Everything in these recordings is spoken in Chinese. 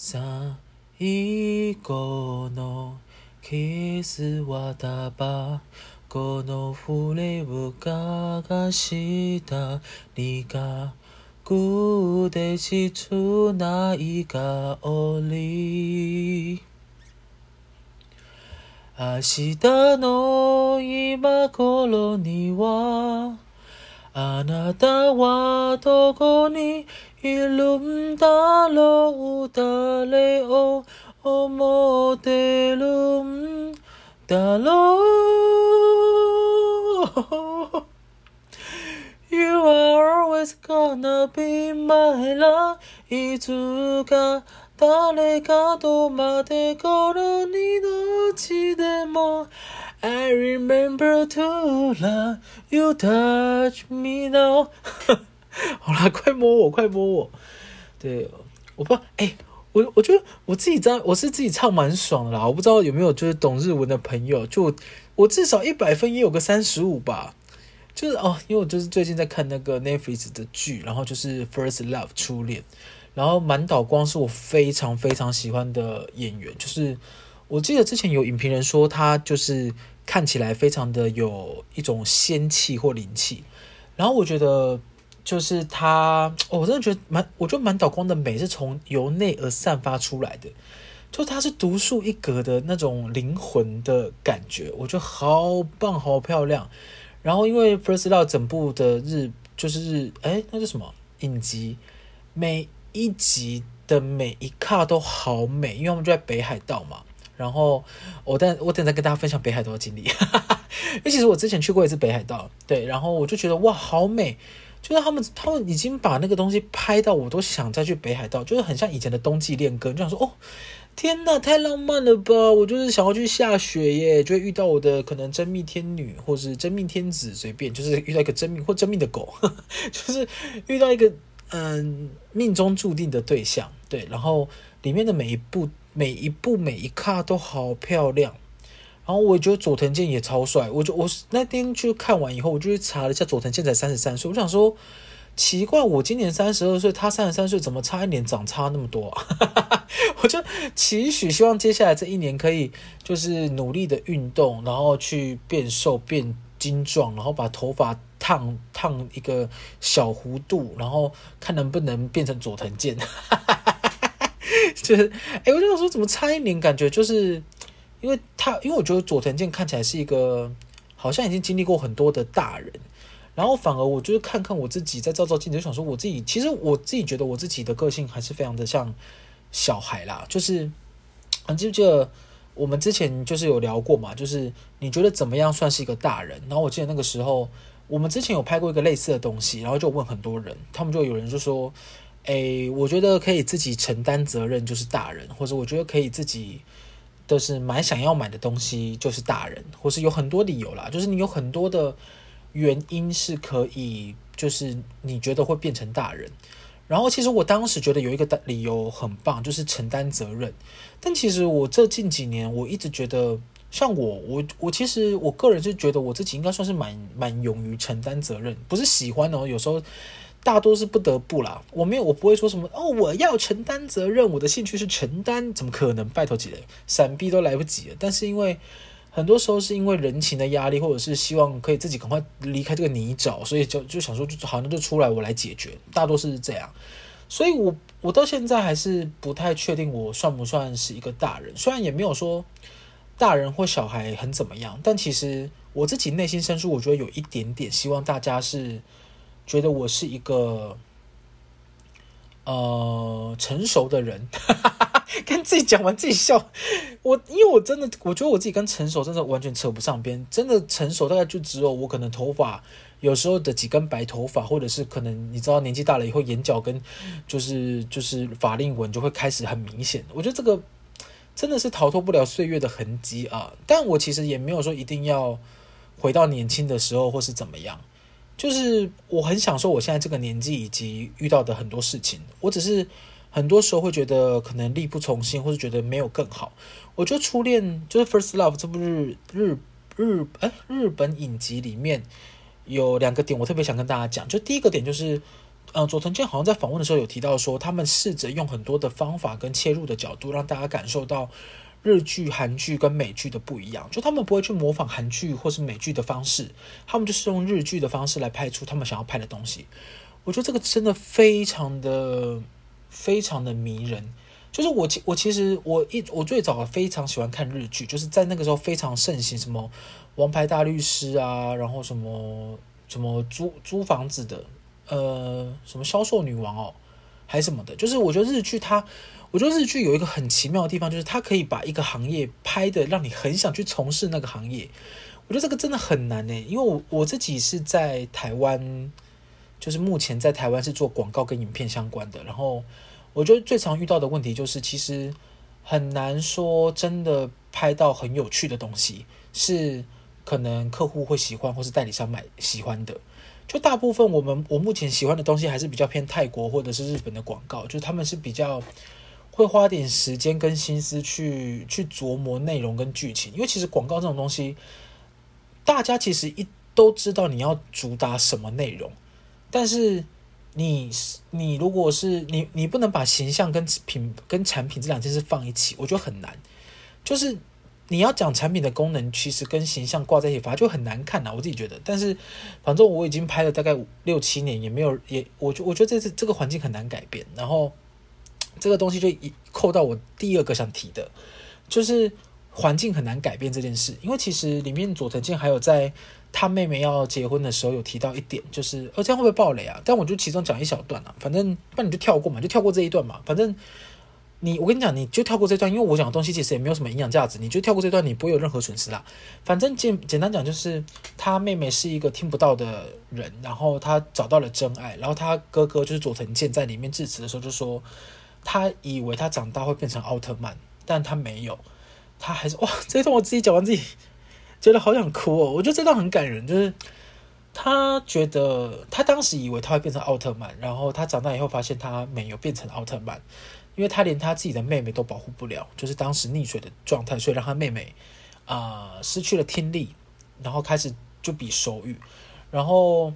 最后のキスはタバコのフレームがした苦くて切ない香り。明日の今顷にはあなたはどこに 일룸달로 달래오 오모델룸 달로 You are always gonna be my love 이주가 달래가도 마대 걸으니 너지대모 I remember to love you touch me now. 好啦，快摸我，快摸我。对，我不知道，哎、我我觉得我自己在，我是自己唱蛮爽的啦。我不知道有没有就是懂日文的朋友，就我至少一百分也有个三十五吧。就是哦，因为我就是最近在看那个 Netflix 的剧，然后就是《First Love》初恋，然后满岛光是我非常非常喜欢的演员，就是我记得之前有影评人说他就是看起来非常的有一种仙气或灵气，然后我觉得。就是他，哦，我真的觉得蛮，我觉得满岛光的美是从由内而散发出来的，就他是独树一格的那种灵魂的感觉，我觉得好棒，好漂亮。然后因为《First Love》整部的日就是日，哎，那是什么影集？每一集的每一卡都好美，因为我们就在北海道嘛。然后我等我等再跟大家分享北海道的经历，因为其实我之前去过一次北海道，对，然后我就觉得哇，好美。就是他们，他们已经把那个东西拍到，我都想再去北海道，就是很像以前的冬季恋歌，就想说哦，天呐，太浪漫了吧！我就是想要去下雪耶，就会遇到我的可能真命天女，或是真命天子，随便就是遇到一个真命或真命的狗，就是遇到一个嗯命中注定的对象，对，然后里面的每一部、每一部、每一卡都好漂亮。然后我觉得佐藤健也超帅，我就我那天去看完以后，我就去查了一下，佐藤健才三十三岁，我想说奇怪，我今年三十二岁，他三十三岁，怎么差一年长差那么多啊？我就期许希望接下来这一年可以就是努力的运动，然后去变瘦变精壮，然后把头发烫烫一个小弧度，然后看能不能变成佐藤健。就是哎，我就想说怎么差一年，感觉就是。因为他，因为我觉得佐藤健看起来是一个好像已经经历过很多的大人，然后反而我就是看看我自己，在照照镜子，就想说我自己，其实我自己觉得我自己的个性还是非常的像小孩啦。就是，你记不记得我们之前就是有聊过嘛？就是你觉得怎么样算是一个大人？然后我记得那个时候我们之前有拍过一个类似的东西，然后就问很多人，他们就有人就说：“诶，我觉得可以自己承担责任就是大人，或者我觉得可以自己。”都是买想要买的东西，就是大人，或是有很多理由啦，就是你有很多的原因是可以，就是你觉得会变成大人。然后其实我当时觉得有一个理由很棒，就是承担责任。但其实我这近几年，我一直觉得，像我，我我其实我个人是觉得我自己应该算是蛮蛮勇于承担责任，不是喜欢哦，有时候。大多是不得不啦，我没有，我不会说什么哦，我要承担责任，我的兴趣是承担，怎么可能？拜托几人，闪避都来不及了。但是因为很多时候是因为人情的压力，或者是希望可以自己赶快离开这个泥沼，所以就就想说，就好像就出来我来解决。大多是这样，所以我我到现在还是不太确定我算不算是一个大人，虽然也没有说大人或小孩很怎么样，但其实我自己内心深处，我觉得有一点点希望大家是。觉得我是一个呃成熟的人，跟自己讲完自己笑。我因为我真的我觉得我自己跟成熟真的完全扯不上边。真的成熟大概就只有我可能头发有时候的几根白头发，或者是可能你知道年纪大了以后眼角跟就是就是法令纹就会开始很明显。我觉得这个真的是逃脱不了岁月的痕迹啊。但我其实也没有说一定要回到年轻的时候或是怎么样。就是我很享受我现在这个年纪以及遇到的很多事情，我只是很多时候会觉得可能力不从心，或是觉得没有更好。我觉得初恋就是《First Love》这部日日日哎日本影集里面有两个点，我特别想跟大家讲。就第一个点就是呃，佐藤健好像在访问的时候有提到说，他们试着用很多的方法跟切入的角度，让大家感受到日剧、韩剧跟美剧的不一样。就他们不会去模仿韩剧或是美剧的方式，他们就是用日剧的方式来拍出他们想要拍的东西。我觉得这个真的非常的、非常的迷人。就是我其我其实我一我最早非常喜欢看日剧，就是在那个时候非常盛行什么《王牌大律师》啊，然后什么什么租租房子的。呃，什么销售女王哦，还什么的？就是我觉得日剧它，我觉得日剧有一个很奇妙的地方，就是它可以把一个行业拍得让你很想去从事那个行业。我觉得这个真的很难呢，因为我我自己是在台湾，就是目前在台湾是做广告跟影片相关的。然后我觉得最常遇到的问题就是，其实很难说真的拍到很有趣的东西，是可能客户会喜欢或是代理商买喜欢的。就大部分我们我目前喜欢的东西还是比较偏泰国或者是日本的广告，就是他们是比较会花点时间跟心思去去琢磨内容跟剧情，因为其实广告这种东西，大家其实一都知道你要主打什么内容，但是你你如果是你你不能把形象跟品跟产品这两件事放一起，我觉得很难，就是。你要讲产品的功能，其实跟形象挂在一起，反而就很难看呐。我自己觉得，但是反正我已经拍了大概五六七年，也没有也，我觉我觉得这次这个环境很难改变。然后这个东西就一扣到我第二个想提的，就是环境很难改变这件事。因为其实里面佐藤健还有在他妹妹要结婚的时候有提到一点，就是呃这样会不会爆雷啊？但我就其中讲一小段啊，反正那你就跳过嘛，就跳过这一段嘛，反正。你我跟你讲，你就跳过这段，因为我讲的东西其实也没有什么营养价值，你就跳过这段，你不会有任何损失啦。反正简简单讲，就是他妹妹是一个听不到的人，然后他找到了真爱，然后他哥哥就是佐藤健在里面致辞的时候就说，他以为他长大会变成奥特曼，但他没有，他还是哇，这一段我自己讲完自己觉得好想哭哦。我觉得这段很感人，就是他觉得他当时以为他会变成奥特曼，然后他长大以后发现他没有变成奥特曼。因为他连他自己的妹妹都保护不了，就是当时溺水的状态，所以让他妹妹啊、失去了听力，然后开始就比手语，然后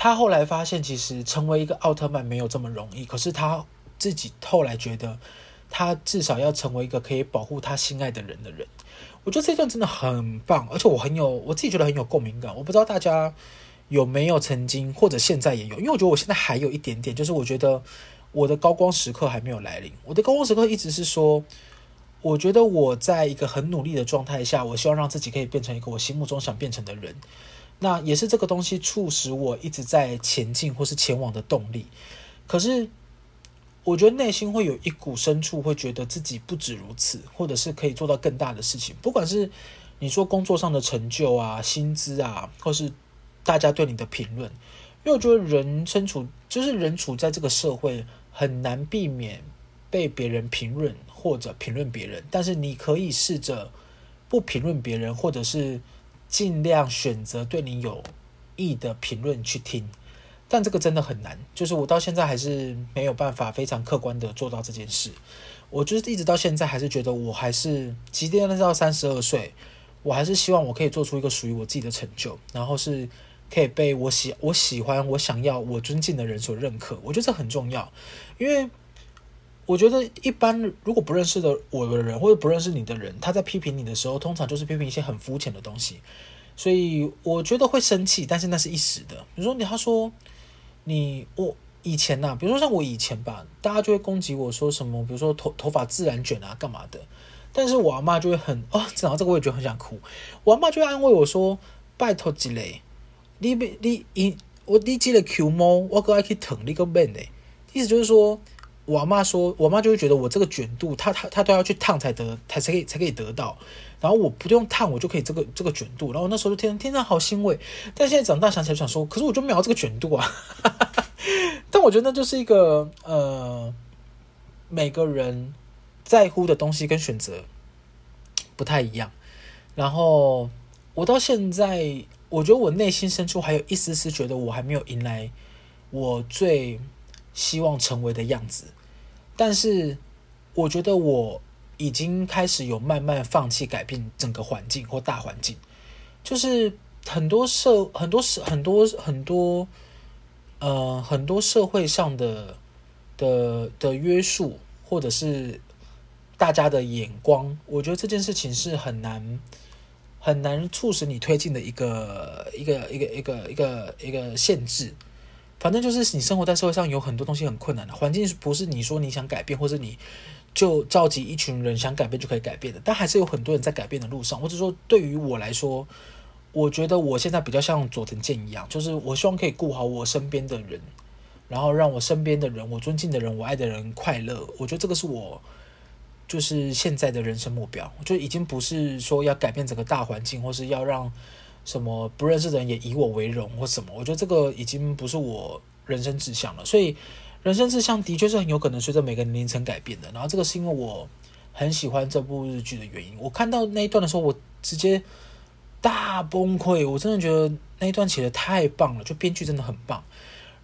他后来发现，其实成为一个奥特曼没有这么容易。可是他自己后来觉得，他至少要成为一个可以保护他心爱的人的人。我觉得这段真的很棒，而且我很有我自己觉得很有共鸣感。我不知道大家有没有曾经或者现在也有，因为我觉得我现在还有一点点，就是我觉得。我的高光时刻还没有来临。我的高光时刻一直是说，我觉得我在一个很努力的状态下，我希望让自己可以变成一个我心目中想变成的人。那也是这个东西促使我一直在前进或是前往的动力。可是，我觉得内心会有一股深处会觉得自己不止如此，或者是可以做到更大的事情。不管是你说工作上的成就啊、薪资啊，或是大家对你的评论，因为我觉得人身处就是人处在这个社会。很难避免被别人评论或者评论别人，但是你可以试着不评论别人，或者是尽量选择对你有益的评论去听。但这个真的很难，就是我到现在还是没有办法非常客观的做到这件事。我就是一直到现在还是觉得，我还是即便到三十二岁，我还是希望我可以做出一个属于我自己的成就，然后是。可以被我喜我喜欢我想要我尊敬的人所认可，我觉得这很重要，因为我觉得一般如果不认识的我的人或者不认识你的人，他在批评你的时候，通常就是批评一些很肤浅的东西，所以我觉得会生气，但是那是一时的。比如说你他说你我以前呐、啊，比如说像我以前吧，大家就会攻击我说什么，比如说头头发自然卷啊干嘛的，但是我阿妈就会很啊，讲 到这个我也觉得很想哭，我阿妈就会安慰我说拜托几雷。你你你，我你这个 Q 毛，我哥爱去疼你个妹呢。意思就是说，我妈说，我妈就会觉得我这个卷度，她她她都要去烫才得，才才可以才可以得到。然后我不用烫，我就可以这个这个卷度。然后那时候就天天天好欣慰。但现在长大想起来想说，可是我就没有这个卷度啊。但我觉得那就是一个呃，每个人在乎的东西跟选择不太一样。然后我到现在。我觉得我内心深处还有一丝丝觉得我还没有迎来我最希望成为的样子，但是我觉得我已经开始有慢慢放弃改变整个环境或大环境，就是很多社很多很多很多呃，很多社会上的的的约束，或者是大家的眼光，我觉得这件事情是很难很难促使你推进的一个一个一个一个一个一个限制。反正就是你生活在社会上有很多东西很困难的环境，不是你说你想改变，或是你就召集一群人想改变就可以改变的。但还是有很多人在改变的路上。或者说，对于我来说，我觉得我现在比较像佐藤健一样，就是我希望可以顾好我身边的人，然后让我身边的人、我尊敬的人、我爱的人快乐。我觉得这个是我就是现在的人生目标。我就已经不是说要改变整个大环境，或是要让。什么不认识的人也以我为荣或什么？我觉得这个已经不是我人生志向了。所以，人生志向的确是很有可能随着每个年龄层改变的。然后，这个是因为我很喜欢这部日剧的原因。我看到那一段的时候，我直接大崩溃。我真的觉得那一段写得太棒了，就编剧真的很棒。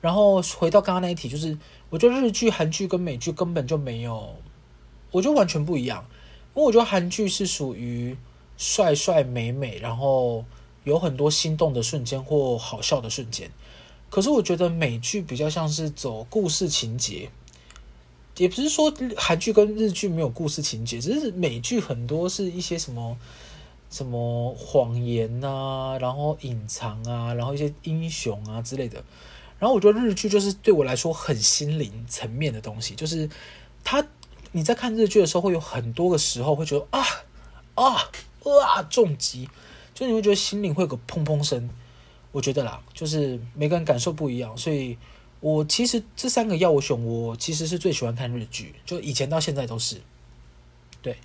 然后回到刚刚那一题，就是我觉得日剧、韩剧跟美剧根本就没有，我觉得完全不一样。因为我觉得韩剧是属于帅帅美美，然后。有很多心动的瞬间或好笑的瞬间，可是我觉得美剧比较像是走故事情节，也不是说韩剧跟日剧没有故事情节，只是美剧很多是一些什么什么谎言啊，然后隐藏啊，然后一些英雄啊之类的。然后我觉得日剧就是对我来说很心灵层面的东西，就是他你在看日剧的时候，会有很多个时候会觉得啊啊啊重击。就你会觉得心灵会有个砰砰声，我觉得啦，就是每个人感受不一样，所以我其实这三个要我选，我其实是最喜欢看日剧，就以前到现在都是，对，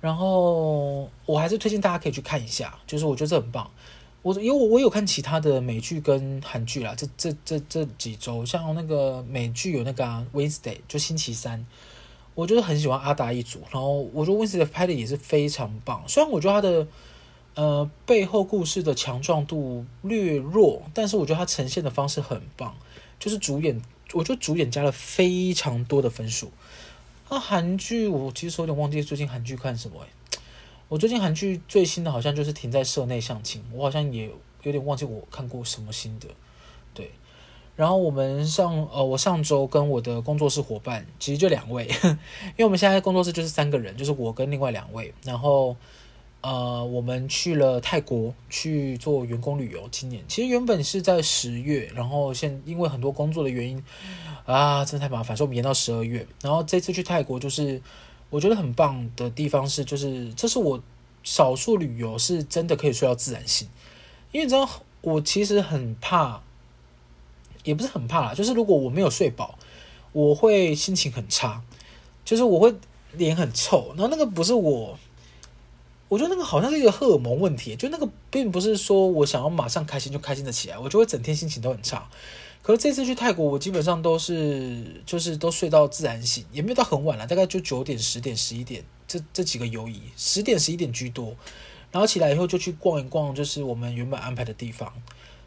然后我还是推荐大家可以去看一下，就是我觉得这很棒。我因为我我有看其他的美剧跟韩剧啦，这这这这几周，像那个美剧有那个、Wednesday，就星期三，我就是很喜欢阿达一族，然后我觉得 Wednesday 拍的也是非常棒，虽然我觉得他的。呃，背后故事的强壮度略弱，但是我觉得它呈现的方式很棒。就是主演，我觉得主演加了非常多的分数。那韩剧，我其实有点忘记最近韩剧看什么哎。我最近韩剧最新的好像就是停在社内相亲，我好像也有点忘记我看过什么新的。对，然后我们上呃，我上周跟我的工作室伙伴其实就两位，因为我们现在工作室就是三个人，就是我跟另外两位，然后。呃，我们去了泰国去做员工旅游。今年其实原本是在十月，然后现因为很多工作的原因啊，真的太麻烦，所以我们延到十二月。然后这次去泰国，就是我觉得很棒的地方是，就是这是我少数旅游是真的可以睡到自然醒。因为你知道，我其实很怕，也不是很怕啦，就是如果我没有睡饱，我会心情很差，就是我会脸很臭。然后那个不是我。我觉得那个好像是一个荷尔蒙问题，就那个并不是说我想要马上开心就开心的起来，我就会整天心情都很差。可是这次去泰国，我基本上都是就是都睡到自然醒，也没有到很晚了，大概就九点、十点、十一点这这几个游移，十点、十一点居多。然后起来以后就去逛一逛，就是我们原本安排的地方。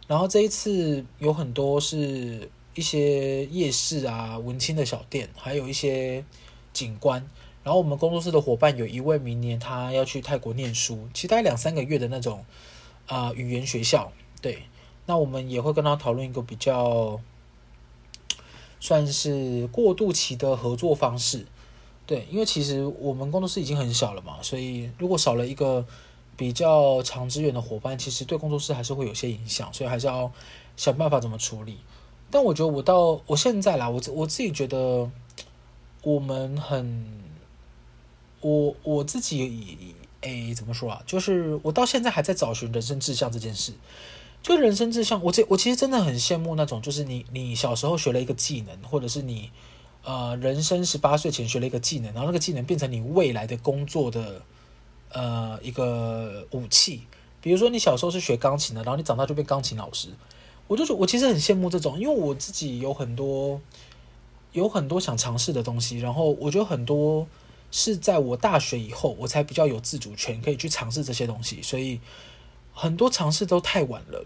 然后这一次有很多是一些夜市啊、文青的小店，还有一些景观。然后我们工作室的伙伴有一位明年他要去泰国念书，其实大概两三个月的那种啊、语言学校。对，那我们也会跟他讨论一个比较算是过渡期的合作方式。对，因为其实我们工作室已经很小了嘛，所以如果少了一个比较长资源的伙伴，其实对工作室还是会有些影响，所以还是要想办法怎么处理。但我觉得我到我现在啦，我我自己觉得我们很。我我自己诶，怎么说啊？就是我到现在还在找寻人生志向这件事。就人生志向，我这我其实真的很羡慕那种，就是你你小时候学了一个技能，或者是你呃人生十八岁前学了一个技能，然后那个技能变成你未来的工作的呃一个武器。比如说你小时候是学钢琴的，然后你长大就变钢琴老师。我就我其实很羡慕这种，因为我自己有很多有很多想尝试的东西，然后我觉得很多。是在我大学以后，我才比较有自主权，可以去尝试这些东西。所以很多尝试都太晚了，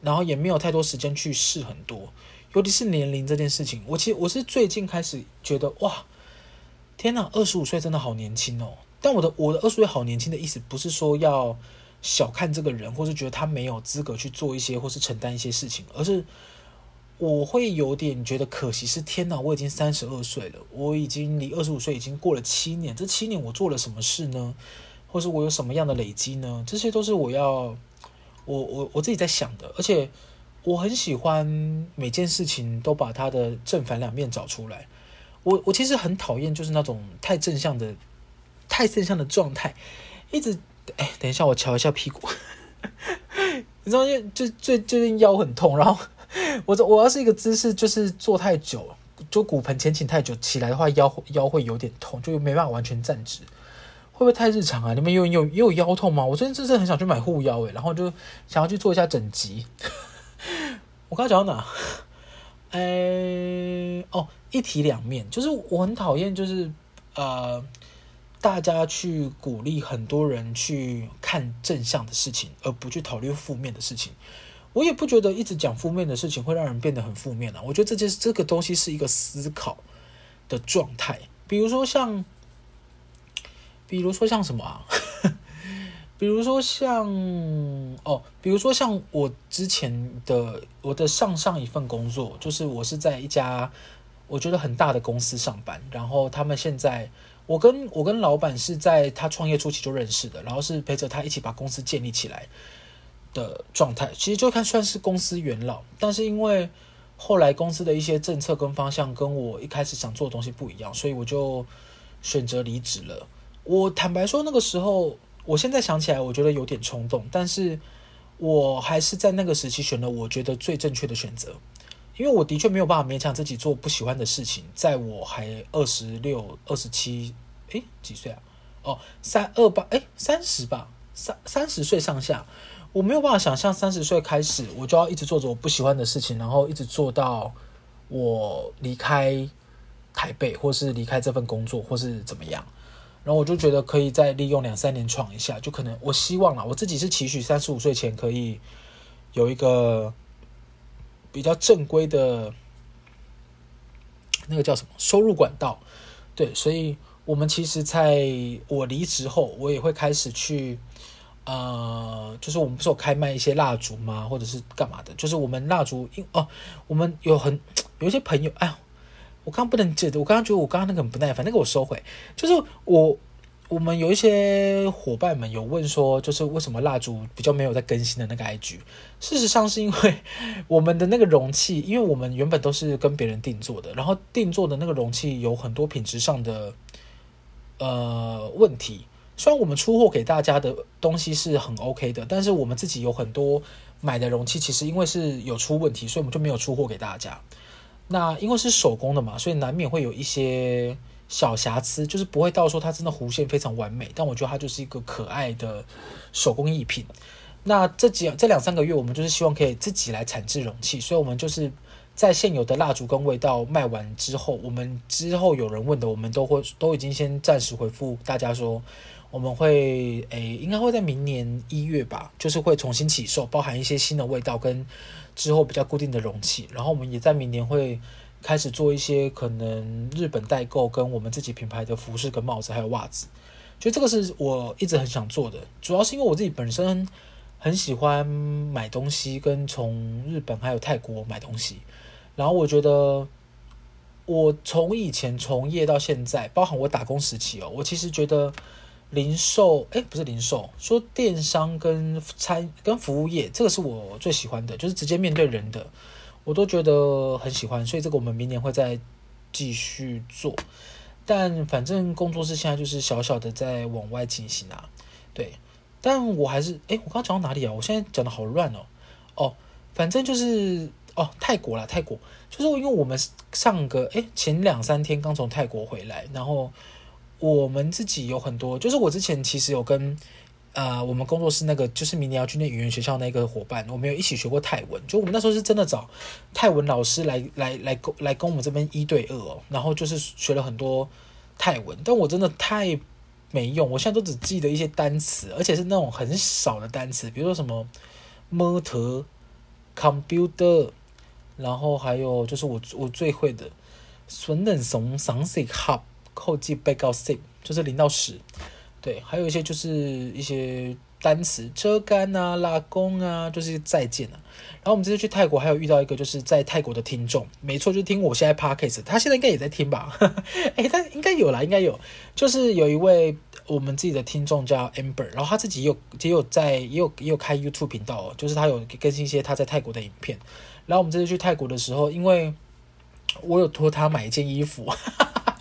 然后也没有太多时间去试很多。尤其是年龄这件事情，我其实我是最近开始觉得，哇，天哪，二十五岁真的好年轻哦！但我的我的二十岁好年轻的意思，不是说要小看这个人，或是觉得他没有资格去做一些或是承担一些事情，而是我会有点觉得可惜，是天哪，我已经三十二岁了，我已经离二十五岁已经过了七年，这七年我做了什么事呢？或是我有什么样的累积呢？这些都是我要我我我自己在想的，而且我很喜欢每件事情都把它的正反两面找出来。我我其实很讨厌就是那种太正向的太正向的状态，一直哎，等一下我瞧一下屁股，你知道，就最最近腰很痛，然后。我我要是一个姿势，就是坐太久，就骨盆前倾太久，起来的话腰腰会有点痛，就没办法完全站直。会不会太日常啊？你们有有也有腰痛吗？我最近真的很想去买护腰诶，然后就想要去做一下整脊。我刚刚讲到哪？哎哦，一体两面，就是我很讨厌，就是呃，大家去鼓励很多人去看正向的事情，而不去讨论负面的事情。我也不觉得一直讲负面的事情会让人变得很负面啊。我觉得这件这个东西是一个思考的状态。比如说像，比如说像什么啊？比如说像哦，比如说像我之前的我的上上一份工作，就是我是在一家我觉得很大的公司上班，然后他们现在我跟我跟老板是在他创业初期就认识的，然后是陪着他一起把公司建立起来。的状态其实就看算是公司元老，但是因为后来公司的一些政策跟方向跟我一开始想做的东西不一样，所以我就选择离职了。我坦白说，那个时候我现在想起来，我觉得有点冲动，但是我还是在那个时期选了我觉得最正确的选择，因为我的确没有办法勉强自己做不喜欢的事情。在我还二十六、二十七，诶，几岁啊？哦，三二八，诶，三十吧，三三十岁上下。我没有办法想象三十岁开始，我就要一直做着我不喜欢的事情，然后一直做到我离开台北，或是离开这份工作，或是怎么样。然后我就觉得可以再利用两三年闯一下，就可能我希望啦，我自己是期许三十五岁前可以有一个比较正规的那个叫什么收入管道。对，所以我们其实在我离职后，我也会开始去。呃，就是我们不是有开卖一些蜡烛吗？或者是干嘛的？就是我们蜡烛，因哦，我们有很有一些朋友，哎，我刚刚不能记得，我刚刚觉得我刚刚那个很不耐烦，那个我收回。就是我我们有一些伙伴们有问说，就是为什么蜡烛比较没有在更新的那个 IG？事实上是因为我们的那个容器，因为我们原本都是跟别人定做的，然后定做的那个容器有很多品质上的呃问题。虽然我们出货给大家的东西是很 OK 的，但是我们自己有很多买的容器，其实因为是有出问题，所以我们就没有出货给大家。那因为是手工的嘛，所以难免会有一些小瑕疵，就是不会到说它真的弧线非常完美，但我觉得它就是一个可爱的手工艺品。那这几这两三个月，我们就是希望可以自己来产制容器，所以我们就是。在现有的蜡烛跟味道卖完之后，我们之后有人问的，我们都会都已经先暂时回复大家说，我们会诶、应该会在明年一月吧，就是会重新起售，包含一些新的味道跟之后比较固定的容器。然后我们也在明年会开始做一些可能日本代购跟我们自己品牌的服饰跟帽子还有袜子。就这个是我一直很想做的，主要是因为我自己本身很喜欢买东西，跟从日本还有泰国买东西。然后我觉得，我从以前从业到现在，包含我打工时期哦，我其实觉得零售，哎，不是零售，说电商跟餐跟服务业，这个是我最喜欢的，就是直接面对人的，我都觉得很喜欢。所以这个我们明年会再继续做，但反正工作室现在就是小小的在往外进行啊，对。但我还是，哎，我刚刚讲到哪里啊？我现在讲的好乱哦，哦，反正就是。哦，泰国啦，泰国就是因为我们上个诶前两三天刚从泰国回来，然后我们自己有很多，就是我之前其实有跟呃我们工作室那个就是明年要去念语言学校那个伙伴，我们有一起学过泰文，就我们那时候是真的找泰文老师来来来跟来跟我们这边一对二哦，然后就是学了很多泰文，但我真的太没用，我现在都只记得一些单词，而且是那种很少的单词，比如说什么 motor computer。然后还有就是我我最会的，损冷怂赏色合后记被告 C 就是零到十，对，还有一些就是一些单词，遮干啊、拉弓啊，就是再见啊。然后我们这次去泰国，还有遇到一个就是在泰国的听众，没错，就听我现在 podcast，他现在应该也在听吧？哎，他应该有啦，应该有，就是有一位我们自己的听众叫 Amber，然后他自己也有也有在也有也有开 YouTube 频道哦，就是他有更新一些他在泰国的影片。然后我们这次去泰国的时候，因为我有托他买一件衣服。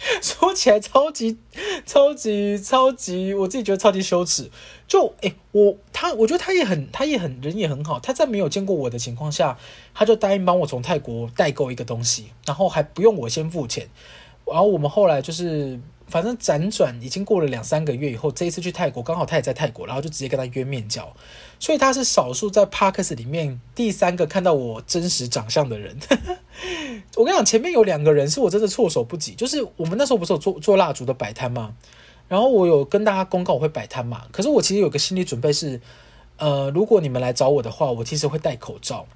说起来超级超级超级，我自己觉得超级羞耻。就诶、我他，我觉得他也很，他也很人也很好。他在没有见过我的情况下，他就答应帮我从泰国代购一个东西，然后还不用我先付钱。然后我们后来就是。反正辗转已经过了两三个月以后，这一次去泰国，刚好他也在泰国，然后就直接跟他约面交，所以他是少数在 Podcast 里面第三个看到我真实长相的人。我跟你讲，前面有两个人是我真的措手不及，就是我们那时候不是有做做蜡烛的摆摊吗？然后我有跟大家公告我会摆摊嘛，可是我其实有个心理准备是，呃，如果你们来找我的话，我其实会戴口罩，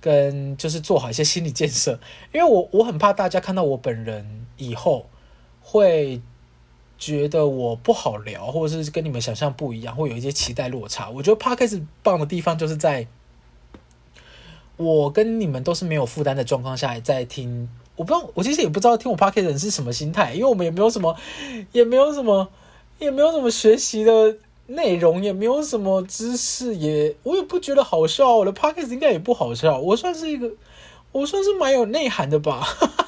跟就是做好一些心理建设，因为我我很怕大家看到我本人以后会。觉得我不好聊，或者是跟你们想象不一样，会有一些期待落差。我觉得 Podcast 棒的地方就是在，我跟你们都是没有负担的状况下在听。我不知道，我其实也不知道听我 Podcast 的人是什么心态，因为我们也没有什么，也没有什么，也没有什么学习的内容，也没有什么知识，也我也不觉得好笑。我的 Podcast 应该也不好笑，我算是一个，我算是蛮有内涵的吧。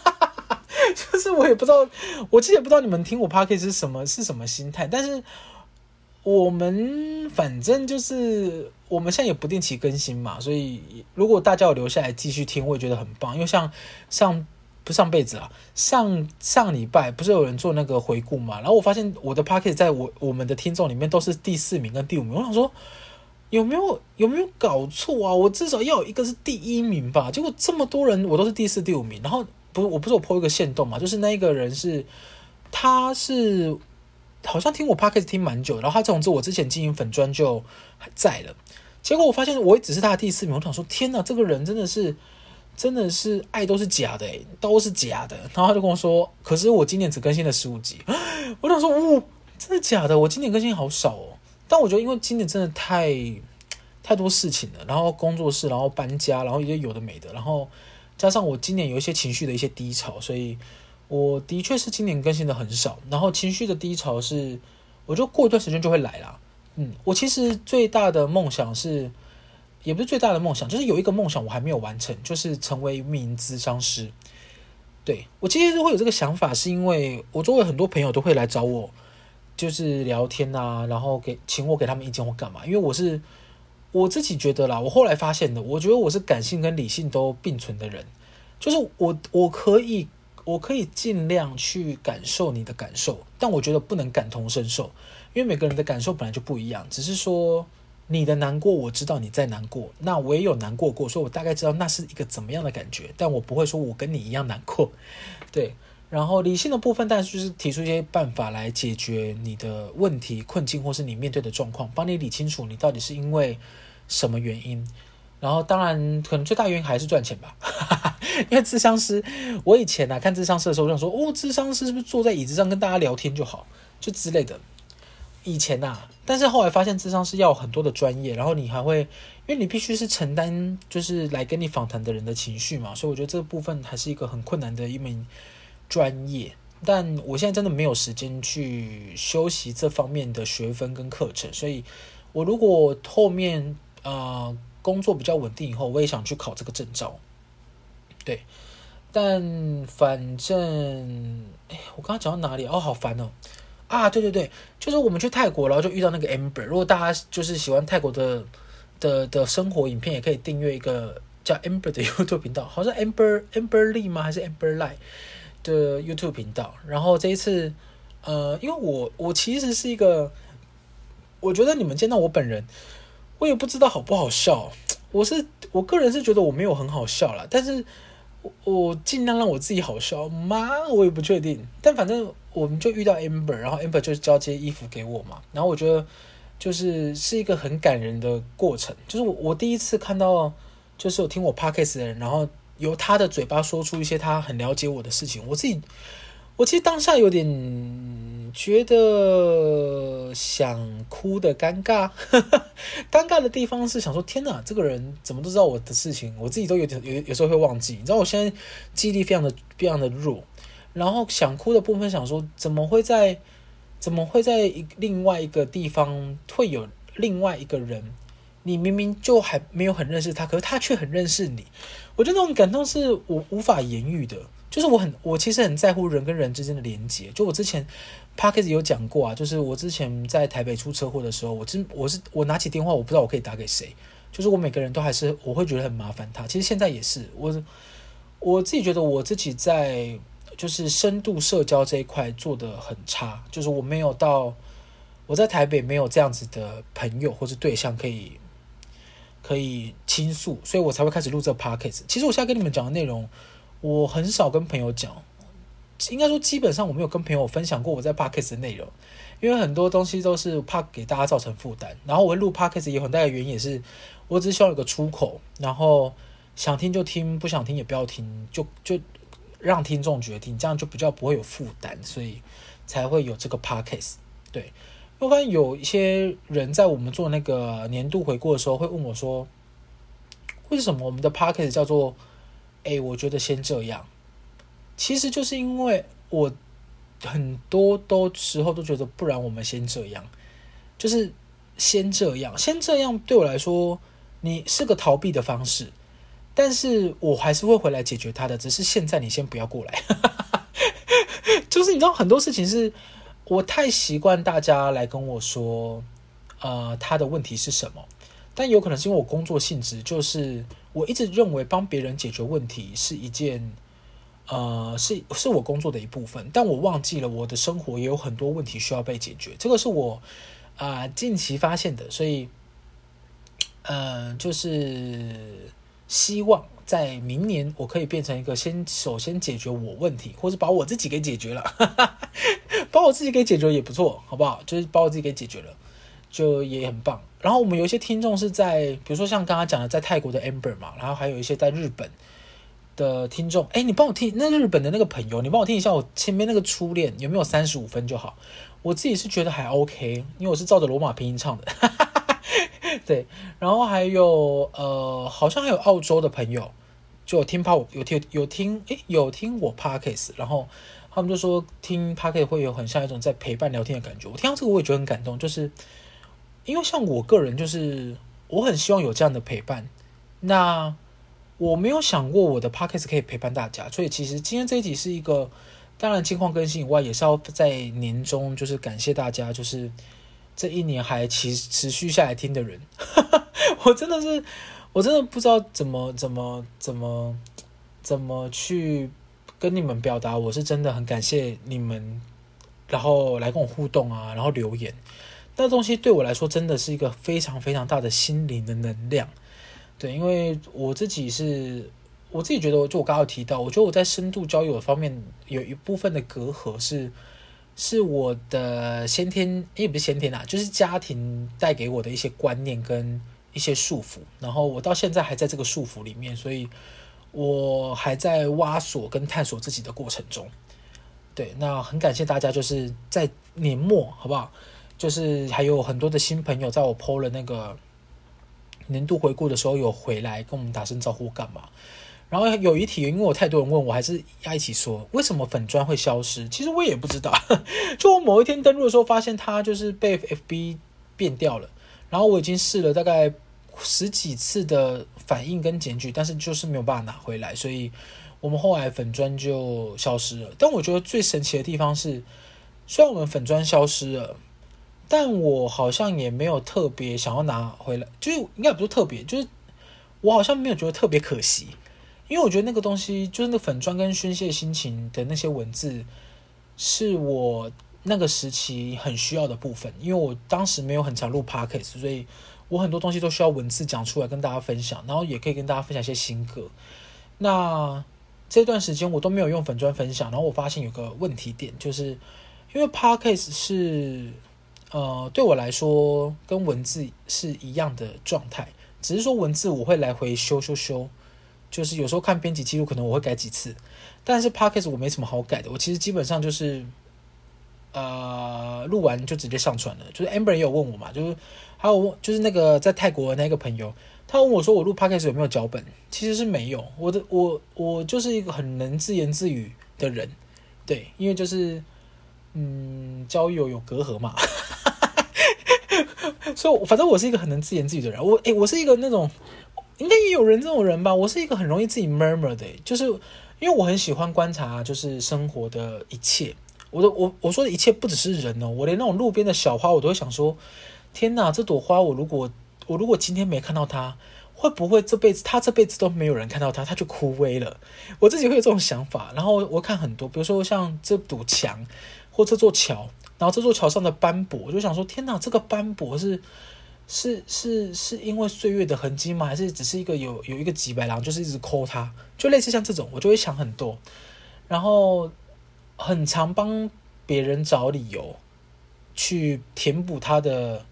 就是我也不知道，我其实也不知道你们听我 podcast 是什么是什么心态，但是我们反正就是我们现在也不定期更新嘛，所以如果大家有留下来继续听，我也觉得很棒。因为像上不上辈子啊，上上礼拜不是有人做那个回顾嘛，然后我发现我的 podcast 在我我们的听众里面都是第四名跟第五名，我想说有没有有没有搞错啊？我至少要有一个是第一名吧？结果这么多人我都是第四第五名，然后。不，我不是我 po 一个线动嘛，就是那一个人是，他是好像听我 podcast 听蛮久，然后他从此我之前经营粉专就还在了，结果我发现我也只是他的第四名，我想说天哪，这个人真的是真的是爱都是假的诶，都是假的，然后他就跟我说，可是我今年只更新了十五集，我想说，哦，真的假的？我今年更新好少哦，但我觉得因为今年真的太太多事情了，然后工作室，然后搬家，然后也有的没的，然后。加上我今年有一些情绪的一些低潮，所以我的确是今年更新的很少。然后情绪的低潮是，我就过一段时间就会来啦。嗯，我其实最大的梦想是，也不是最大的梦想，就是有一个梦想我还没有完成，就是成为一名咨商师。对，我其实会有这个想法，是因为我周围很多朋友都会来找我，就是聊天啊，然后给请我给他们意见或干嘛，因为我是。我自己觉得啦，我后来发现的，我觉得我是感性跟理性都并存的人，就是我我可以我可以尽量去感受你的感受，但我觉得不能感同身受，因为每个人的感受本来就不一样。只是说你的难过，我知道你在难过，那我也有难过过，所以我大概知道那是一个怎么样的感觉，但我不会说我跟你一样难过，对。然后理性的部分，但是就是提出一些办法来解决你的问题、困境，或是你面对的状况，帮你理清楚你到底是因为什么原因。然后当然，可能最大原因还是赚钱吧，因为咨商师，我以前啊看咨商师的时候，我想说，哦，咨商师是不是坐在椅子上跟大家聊天就好，就之类的。以前呐、啊，但是后来发现咨商师要很多的专业，然后你还会，因为你必须是承担就是来跟你访谈的人的情绪嘛，所以我觉得这部分还是一个很困难的一门。专业，但我现在真的没有时间去修习这方面的学分跟课程，所以，我如果后面呃工作比较稳定以后，我也想去考这个证照。对，但反正，哎，我刚刚讲到哪里？哦，好烦哦！啊，对对对，就是我们去泰国，然后就遇到那个 Amber。如果大家就是喜欢泰国的的的生活影片，也可以订阅一个叫 Amber 的 YouTube 频道，好像 Amber Amber Lee 吗？还是 Amber Lie？的 YouTube 频道，然后这一次，呃，因为我我其实是一个，我觉得你们见到我本人，我也不知道好不好笑。我是我个人是觉得我没有很好笑啦，但是我我尽量让我自己好笑吗？我也不确定。但反正我们就遇到 Amber，然后 Amber 就交接衣服给我嘛，然后我觉得就是是一个很感人的过程，就是我我第一次看到，就是有听我 Podcast 的人，然后。由他的嘴巴说出一些他很了解我的事情，我自己，我其实当下有点觉得想哭的尴尬，尴尬的地方是想说，天哪，这个人怎么都知道我的事情，我自己都有点有有时候会忘记。你知道我现在记忆力非常的非常的弱，然后想哭的部分想说，怎么会在怎么会在一另外一个地方会有另外一个人？你明明就还没有很认识他，可是他却很认识你。我觉得那种感动是我无法言喻的。就是我很，我其实很在乎人跟人之间的连接。就我之前 Podcast 有讲过啊，就是我之前在台北出车祸的时候，我真我是我拿起电话，我不知道我可以打给谁。就是我每个人都还是我会觉得很麻烦他。其实现在也是我我自己觉得我自己在就是深度社交这一块做得很差，就是我没有到我在台北没有这样子的朋友或是对象可以可以倾诉，所以我才会开始录这 Podcast。其实我现在跟你们讲的内容。我很少跟朋友讲，应该说基本上我没有跟朋友分享过我在 Podcast 的内容，因为很多东西都是怕给大家造成负担。然后我会录 Podcast 有很大的原因也是，我只是希望有个出口，然后想听就听，不想听也不要听，就就让听众决定，这样就比较不会有负担，所以才会有这个 Podcast。对，我发现有一些人在我们做那个年度回顾的时候会问我说，为什么我们的 Podcast 叫做？哎，我觉得先这样，其实就是因为我很多都时候都觉得，不然我们先这样，就是先这样，先这样对我来说，你是个逃避的方式，但是我还是会回来解决它的，只是现在你先不要过来，就是你知道很多事情是我太习惯大家来跟我说，呃，他的问题是什么。但有可能是因为我工作性质，就是我一直认为帮别人解决问题是一件，呃，是是我工作的一部分。但我忘记了我的生活也有很多问题需要被解决，这个是我啊、近期发现的。所以，嗯、就是希望在明年我可以变成一个先首先解决我问题，或是把我自己给解决了，把我自己给解决也不错，好不好？就是把我自己给解决了，就也很棒。然后我们有一些听众是在，比如说像刚刚讲的，在泰国的 Amber 嘛，然后还有一些在日本的听众。哎，你帮我听那日本的那个朋友，你帮我听一下我前面那个初恋有没有三十五分就好。我自己是觉得还 OK，因为我是照着罗马拼音唱的。对，然后还有呃，好像还有澳洲的朋友，就有听趴我有听有听哎有听我 Podcast，然后他们就说听 Podcast 会有很像一种在陪伴聊天的感觉。我听到这个我也觉得很感动，就是。因为像我个人，就是我很希望有这样的陪伴。那我没有想过我的 podcast 可以陪伴大家，所以其实今天这一集是一个，当然近况更新以外，也是要在年终就是感谢大家，就是这一年还持持续下来听的人。我真的是，我真的不知道怎么怎么怎么怎么去跟你们表达，我是真的很感谢你们，然后来跟我互动啊，然后留言。那东西对我来说真的是一个非常非常大的心灵的能量，对，因为我自己是，我自己觉得，就我刚刚提到，我觉得我在深度交友方面有一部分的隔阂是，是我的先天，也不是先天啊，就是家庭带给我的一些观念跟一些束缚，然后我到现在还在这个束缚里面，所以我还在挖索跟探索自己的过程中。对，那很感谢大家，就是在年末，好不好？就是还有很多的新朋友，在我 PO 了那个年度回顾的时候，有回来跟我们打声招呼干嘛？然后有一题，因为我太多人问我，还是要一起说，为什么粉砖会消失？其实我也不知道。就我某一天登录的时候，发现它就是被 FB 变掉了。然后我已经试了大概十几次的反应跟检举，但是就是没有办法拿回来，所以我们后来粉砖就消失了。但我觉得最神奇的地方是，虽然我们粉砖消失了。但我好像也没有特别想要拿回来，就是应该不是特别，就是我好像没有觉得特别可惜，因为我觉得那个东西就是那粉砖跟宣泄心情的那些文字，是我那个时期很需要的部分。因为我当时没有很常录 podcast，所以我很多东西都需要文字讲出来跟大家分享，然后也可以跟大家分享一些新歌。那这段时间我都没有用粉砖分享，然后我发现有个问题点，就是因为 podcast 是。呃，对我来说，跟文字是一样的状态，只是说文字我会来回修修修，就是有时候看编辑记录，可能我会改几次，但是 Podcast 我没什么好改的，我其实基本上就是呃录完就直接上传了。就是 Amber 也有问我嘛，就是还有问，就是那个在泰国的那个朋友，他问我说我录 Podcast 有没有脚本？其实是没有，我的我我就是一个很能自言自语的人，对，因为就是嗯交友有隔阂嘛，所以反正我是一个很能自言自语的人。我诶、我是一个那种。应该也有人这种人吧。我是一个很容易自己 murmur 的，就是因为我很喜欢观察，就是生活的一切。我的我我说的一切不只是人哦，我连那种路边的小花，我都会想说：天哪，这朵花，我如果我如果今天没看到它，会不会这辈子它这辈子都没有人看到它，它就枯萎了？我自己会有这种想法。然后我看很多，比如说像这堵墙或这座桥，然后这座桥上的斑驳，我就想说：天哪，这个斑驳是。是是是因为岁月的痕迹吗？还是只是一个有有一个几百郎，就是一直抠它，就类似像这种，我就会想很多，然后很常帮别人找理由去填补他的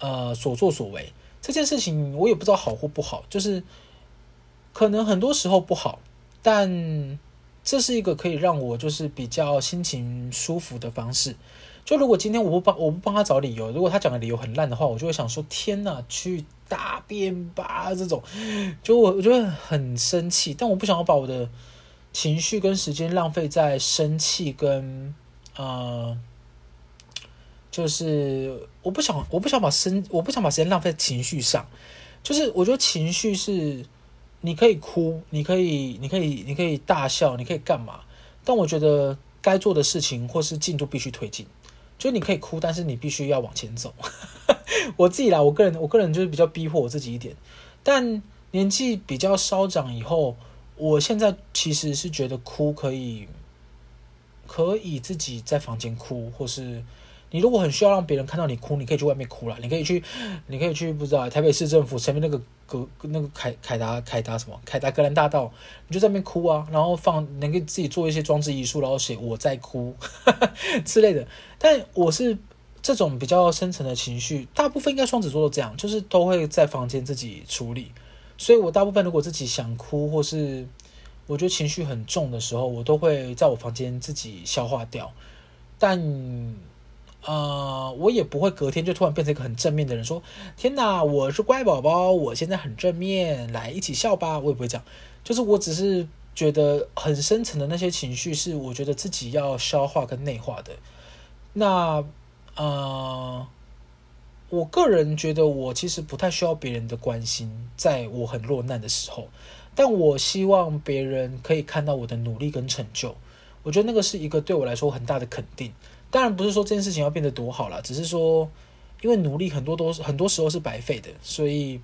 呃所作所为。这件事情我也不知道好或不好，就是可能很多时候不好，但这是一个可以让我就是比较心情舒服的方式。就如果今天我不帮我不帮他找理由，如果他讲的理由很烂的话，我就会想说：天哪，去大便吧！这种，就我我就会很生气，但我不想要把我的情绪跟时间浪费在生气跟呃，就是我不想我不想把生我不想把时间浪费在情绪上。就是我觉得情绪是你可以哭，你可以你可以你可以大笑，你可以干嘛？但我觉得该做的事情或是进度必须推进。就你可以哭，但是你必须要往前走。我自己啦，我个人，我个人就是比较逼迫我自己一点。但年纪比较稍长以后，我现在其实是觉得哭可以，可以自己在房间哭，或是。你如果很需要让别人看到你哭，你可以去外面哭了。你可以去，你可以去，不知道台北市政府前面那个格那个凯凯达凯达什么凯达格兰大道，你就在那边哭啊，然后放，能给自己做一些装置艺术，然后写我在哭 之类的。但我是这种比较深层的情绪，大部分应该双子座都这样，就是都会在房间自己处理。所以我大部分如果自己想哭，或是我觉得情绪很重的时候，我都会在我房间自己消化掉。但呃，我也不会隔天就突然变成一个很正面的人，说：“天哪，我是乖宝宝，我现在很正面，来一起笑吧。”我也不会这样，就是我只是觉得很深层的那些情绪是我觉得自己要消化跟内化的。那呃，我个人觉得我其实不太需要别人的关心，在我很落难的时候，但我希望别人可以看到我的努力跟成就。我觉得那个是一个对我来说很大的肯定。当然不是说这件事情要变得多好了，只是说，因为努力很多都是很多时候是白费的，所以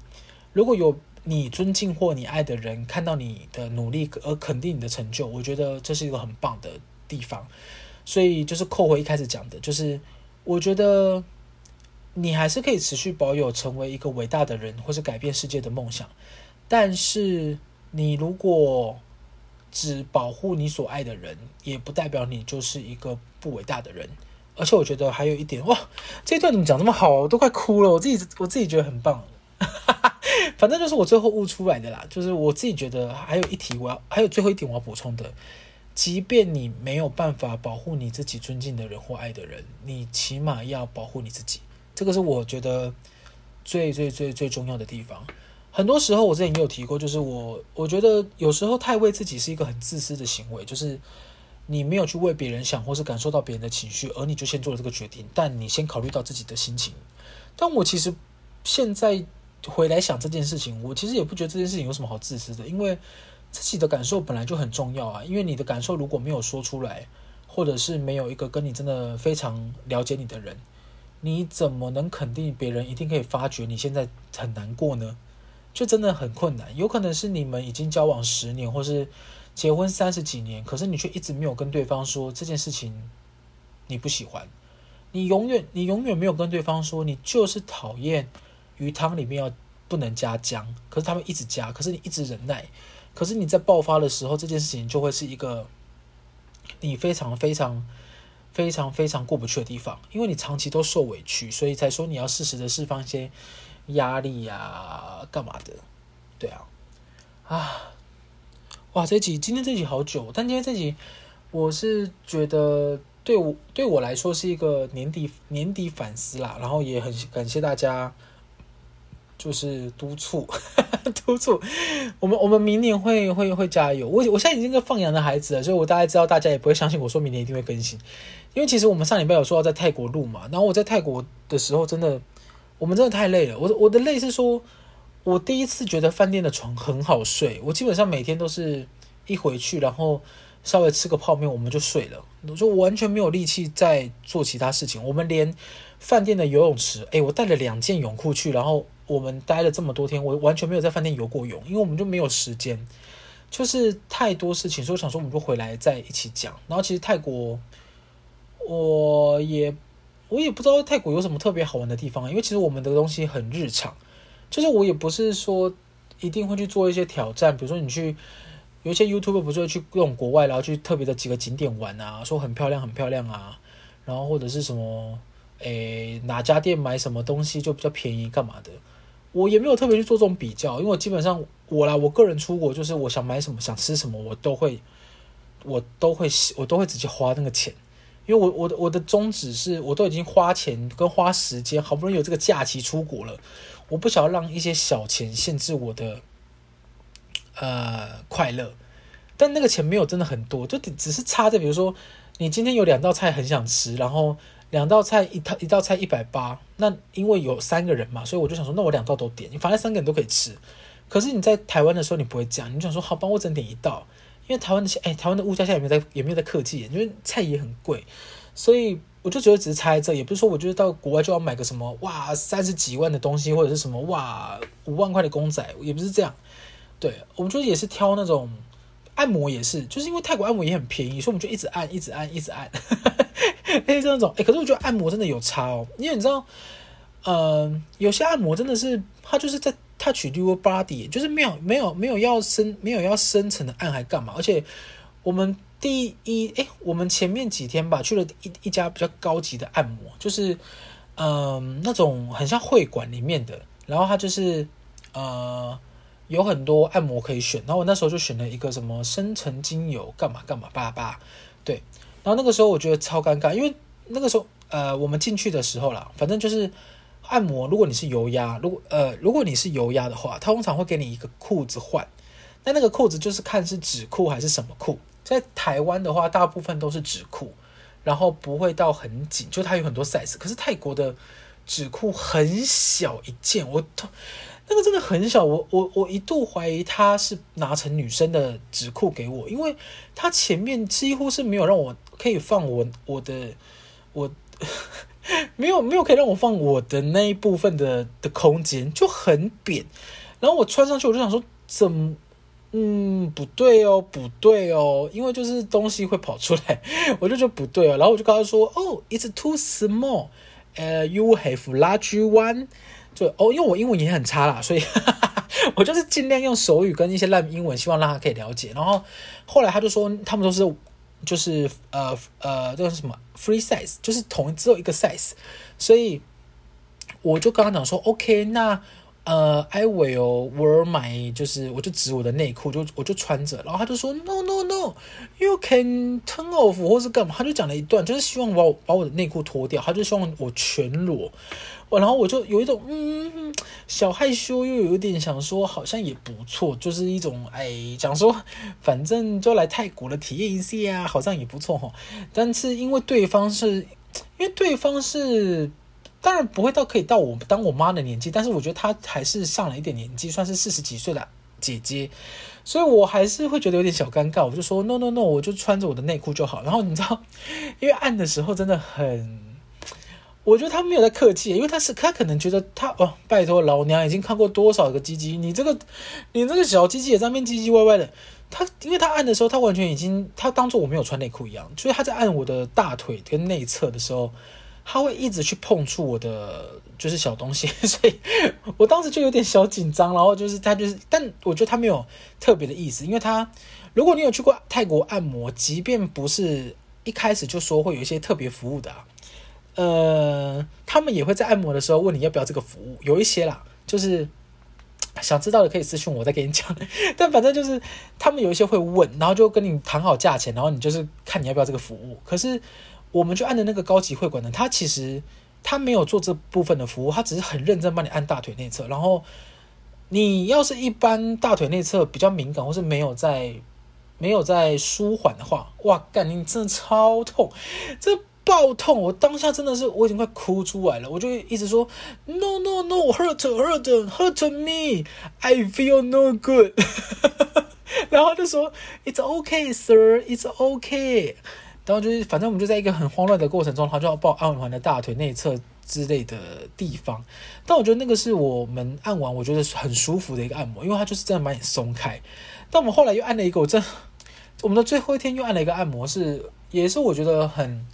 如果有你尊敬或你爱的人看到你的努力而肯定你的成就，我觉得这是一个很棒的地方。所以就是扣回一开始讲的，就是我觉得你还是可以持续保有成为一个伟大的人或是改变世界的梦想，但是你如果只保护你所爱的人，也不代表你就是一个不伟大的人。而且我觉得还有一点，哇，这段怎么讲这么好，我都快哭了。我自己我自己觉得很棒，哈 哈反正就是我最后悟出来的啦。就是我自己觉得还有一题，我要还有最后一点我要补充的，即便你没有办法保护你自己尊敬的人或爱的人，你起码要保护你自己。这个是我觉得最最最最重要的地方。很多时候，我之前也有提过，就是我我觉得有时候太为自己是一个很自私的行为，就是你没有去为别人想，或是感受到别人的情绪，而你就先做了这个决定，但你先考虑到自己的心情。但我其实现在回来想这件事情，我其实也不觉得这件事情有什么好自私的，因为自己的感受本来就很重要啊。因为你的感受如果没有说出来，或者是没有一个跟你真的非常了解你的人，你怎么能肯定别人一定可以发觉你现在很难过呢？就真的很困难，有可能是你们已经交往十年，或是结婚三十几年，可是你却一直没有跟对方说这件事情你不喜欢，你永远你永远没有跟对方说你就是讨厌鱼汤里面要不能加姜，可是他们一直加，可是你一直忍耐，可是你在爆发的时候，这件事情就会是一个你非常非常非常非常过不去的地方，因为你长期都受委屈，所以才说你要适时的释放一些。压力呀、干嘛的？对啊，啊，哇！这集今天这集好久，但今天这集我是觉得对我对我来说是一个年底年底反思啦，然后也很感谢大家，就是督促 督促我们我们明年会会会加油。我我现在已经是个放羊的孩子了，所以我大概知道大家也不会相信我说明年一定会更新，因为其实我们上礼拜有说要在泰国录嘛，然后我在泰国的时候真的我们真的太累了，我我的累是说。我第一次觉得饭店的床很好睡，我基本上每天都是一回去，然后稍微吃个泡面，我们就睡了，我就完全没有力气再做其他事情。我们连饭店的游泳池，诶，我带了两件泳裤去，然后我们待了这么多天，我完全没有在饭店游过泳，因为我们就没有时间，就是太多事情，所以我想说我们就回来再一起讲。然后其实泰国，我也我也不知道泰国有什么特别好玩的地方，因为其实我们的东西很日常。就是我也不是说一定会去做一些挑战，比如说你去有一些 YouTube 不是会去各种国外，然后去特别的几个景点玩啊，说很漂亮很漂亮啊，然后或者是什么诶哪家店买什么东西就比较便宜干嘛的，我也没有特别去做这种比较，因为我基本上我啦，我个人出国就是我想买什么想吃什么我都会我都会我都会直接花那个钱，因为我我的我的宗旨是我都已经花钱跟花时间，好不容易有这个假期出国了。我不想要让一些小钱限制我的呃快乐，但那个钱没有真的很多，就只是差在比如说你今天有两道菜很想吃，然后两道菜一套一道菜一百八，那因为有三个人嘛，所以我就想说，那我两道都点，你反正三个人都可以吃。可是你在台湾的时候你不会这样，你就想说好，帮我整点一道，因为台湾的哎台湾的物价现在也没有在也没有在客气，因为菜也很贵，所以。我就觉得只是猜这，也不是说我觉得到国外就要买个什么哇三十几万的东西，或者是什么哇五万块的公仔，也不是这样。对，我们就也是挑那种按摩，也是，就是因为泰国按摩也很便宜，所以我们就一直按，一直按，一直按。哎，就那种哎，可是我觉得按摩真的有差哦，因为你知道，嗯、有些按摩真的是它就是在 touch your body，就是没有没有没有要深没有要深层的按还干嘛，而且我们。第一，哎，我们前面几天吧，去了一一家比较高级的按摩，就是，嗯、那种很像会馆里面的，然后它就是，呃，有很多按摩可以选，然后我那时候就选了一个什么深层精油，干嘛干嘛，巴巴，对，然后那个时候我觉得超尴尬，因为那个时候，呃，我们进去的时候啦，反正就是按摩，如果你是油压，如果呃，如果你是油压的话，他通常会给你一个裤子换，那那个裤子就是看是纸裤还是什么裤。在台湾的话，大部分都是纸裤，然后不会到很紧，就它有很多 size。可是泰国的纸裤很小一件，我那个真的很小，我我我一度怀疑他是拿成女生的纸裤给我，因为他前面几乎是没有让我可以放我我的我 没有没有可以让我放我的那一部分的的空间，就很扁。然后我穿上去，我就想说怎么？嗯，不对哦，不对哦，因为就是东西会跑出来，我就觉得不对哦。然后我就跟他说：“哦，it's too small，呃，you have large one。”就哦，因为我英文也很差啦，所以 我就是尽量用手语跟一些烂英文，希望让他可以了解。然后后来他就说，他们都是就是呃呃，这个是什么？Free size，就是同只有一个 size，所以我就跟他讲说：“OK，那。”呃、，I will wear my，就是我就指我的内裤，就我就穿着，然后他就说 No no no，you can turn off 或是干嘛，他就讲了一段，就是希望把我把我的内裤脱掉，他就希望我全裸，然后我就有一种嗯小害羞，又有点想说好像也不错，就是一种哎讲说反正就来泰国了体验一下啊，好像也不错哈，但是因为对方是因为对方是。当然不会到可以到我当我妈的年纪，但是我觉得她还是上了一点年纪，算是四十几岁的姐姐，所以我还是会觉得有点小尴尬。我就说 no no no，我就穿着我的内裤就好。然后你知道，因为按的时候真的很，我觉得他没有在客气，因为他是他可能觉得他哦，拜托老娘已经看过多少个鸡鸡，你这个你这个小鸡鸡也在那边唧唧歪歪的。他因为他按的时候，他完全已经他当做我没有穿内裤一样，所以他在按我的大腿跟内侧的时候。他会一直去碰触我的就是小东西，所以我当时就有点小紧张。然后就是他就是，但我觉得他没有特别的意思，因为他如果你有去过泰国按摩，即便不是一开始就说会有一些特别服务的啊，呃，他们也会在按摩的时候问你要不要这个服务，有一些啦，就是想知道的可以私信我再给你讲。但反正就是他们有一些会问，然后就跟你谈好价钱，然后你就是看你要不要这个服务。可是。我们就按的那个高级会馆呢，他其实他没有做这部分的服务，他只是很认真帮你按大腿内侧。然后你要是一般大腿内侧比较敏感，或是没有在没有在舒缓的话，哇，干你真的超痛，这爆痛！我当下真的是我已经快哭出来了，我就一直说 no no no hurt hurt hurt me I feel no good，然后就说 it's OK, sir it's OK。然后就是，反正我们就在一个很慌乱的过程中，他就要抱按完的大腿内侧之类的地方。但我觉得那个是我们按完，我觉得很舒服的一个按摩，因为它就是真的把你松开。但我们后来又按了一个，我真，我们的最后一天又按了一个按摩，是也是我觉得很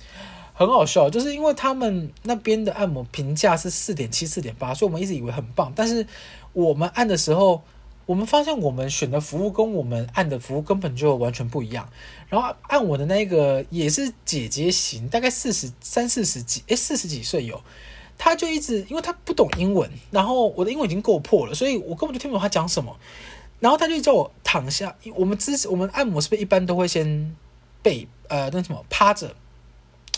很好笑，就是因为他们那边的按摩评价是四点七、四点八，所以我们一直以为很棒。但是我们按的时候。我们发现我们选的服务跟我们按的服务根本就完全不一样。然后按我的那个也是姐姐型，大概四十三四十几，诶，四十几岁有。他就一直因为他不懂英文，然后我的英文已经够破了，所以我根本就听不懂他讲什么。然后他就叫我躺下。我们之我们按摩是不是一般都会先背呃那什么趴着？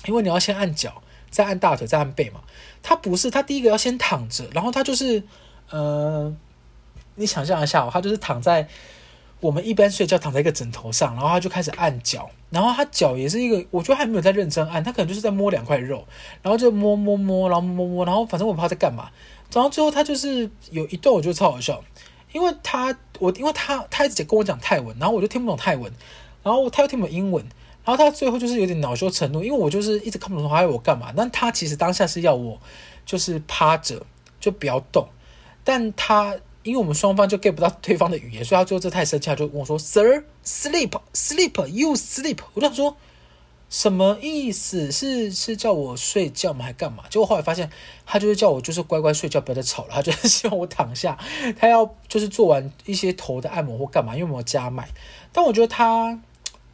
因为你要先按脚，再按大腿，再按背嘛。他不是，他第一个要先躺着，然后他就是呃。你想象一下哦，他就是躺在我们一般睡觉躺在一个枕头上，然后他就开始按脚，然后他脚也是一个，我觉得还没有在认真按，他可能就是在摸两块肉，然后就摸摸摸，然后摸摸，然后反正我不知道在干嘛，然后最后他就是有一段我觉得超好笑，因为他我因为他他一直跟我讲泰文，然后我就听不懂泰文，然后他又听不懂英文，然后他最后就是有点恼羞成怒，因为我就是一直看不懂他要我干嘛，但他其实当下是要我就是趴着就不要动，但他。因为我们双方就 get 不到对方的语言，所以他最后这太生气，他就跟我说：“Sir, sleep, sleep, you sleep。”我就想说什么意思？是是叫我睡觉吗？还干嘛？结果后来发现，他就是叫我就是乖乖睡觉，不要再吵了。他就是希望我躺下，他要就是做完一些头的按摩或干嘛，因为我有加买。但我觉得他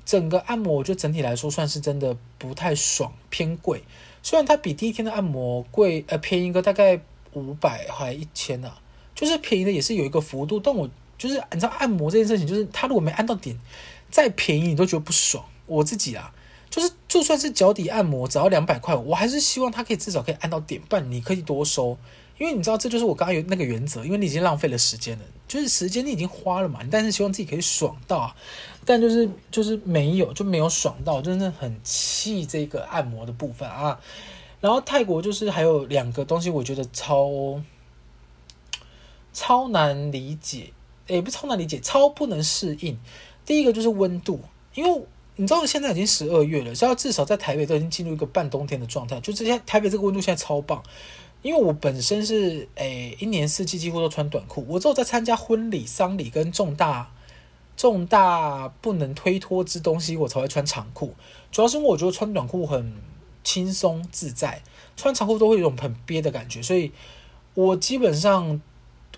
整个按摩，我觉得整体来说算是真的不太爽，偏贵。虽然它比第一天的按摩贵，呃，便宜个大概五百还一千啊。就是便宜的也是有一个幅度，但我就是你知道按摩这件事情，就是他如果没按到点，再便宜你都觉得不爽。我自己啊，就是就算是脚底按摩只要两百块，我还是希望他可以至少可以按到点，半你可以多收。因为你知道这就是我刚刚有那个原则，因为你已经浪费了时间了，就是时间你已经花了嘛，但是希望自己可以爽到，但就是就是没有就没有爽到，真的很气这个按摩的部分啊。然后泰国就是还有两个东西，我觉得超。超难理解，也不超难理解，超不能适应。第一个就是温度，因为你知道现在已经十二月了，所以至少在台北都已经进入一个半冬天的状态。就这些台北这个温度现在超棒，因为我本身是诶一年四季几乎都穿短裤，我只有在参加婚礼、丧礼跟重大重大不能推脱之东西，我才会穿长裤。主要是因为我觉得穿短裤很轻松自在，穿长裤都会有一种很憋的感觉，所以我基本上。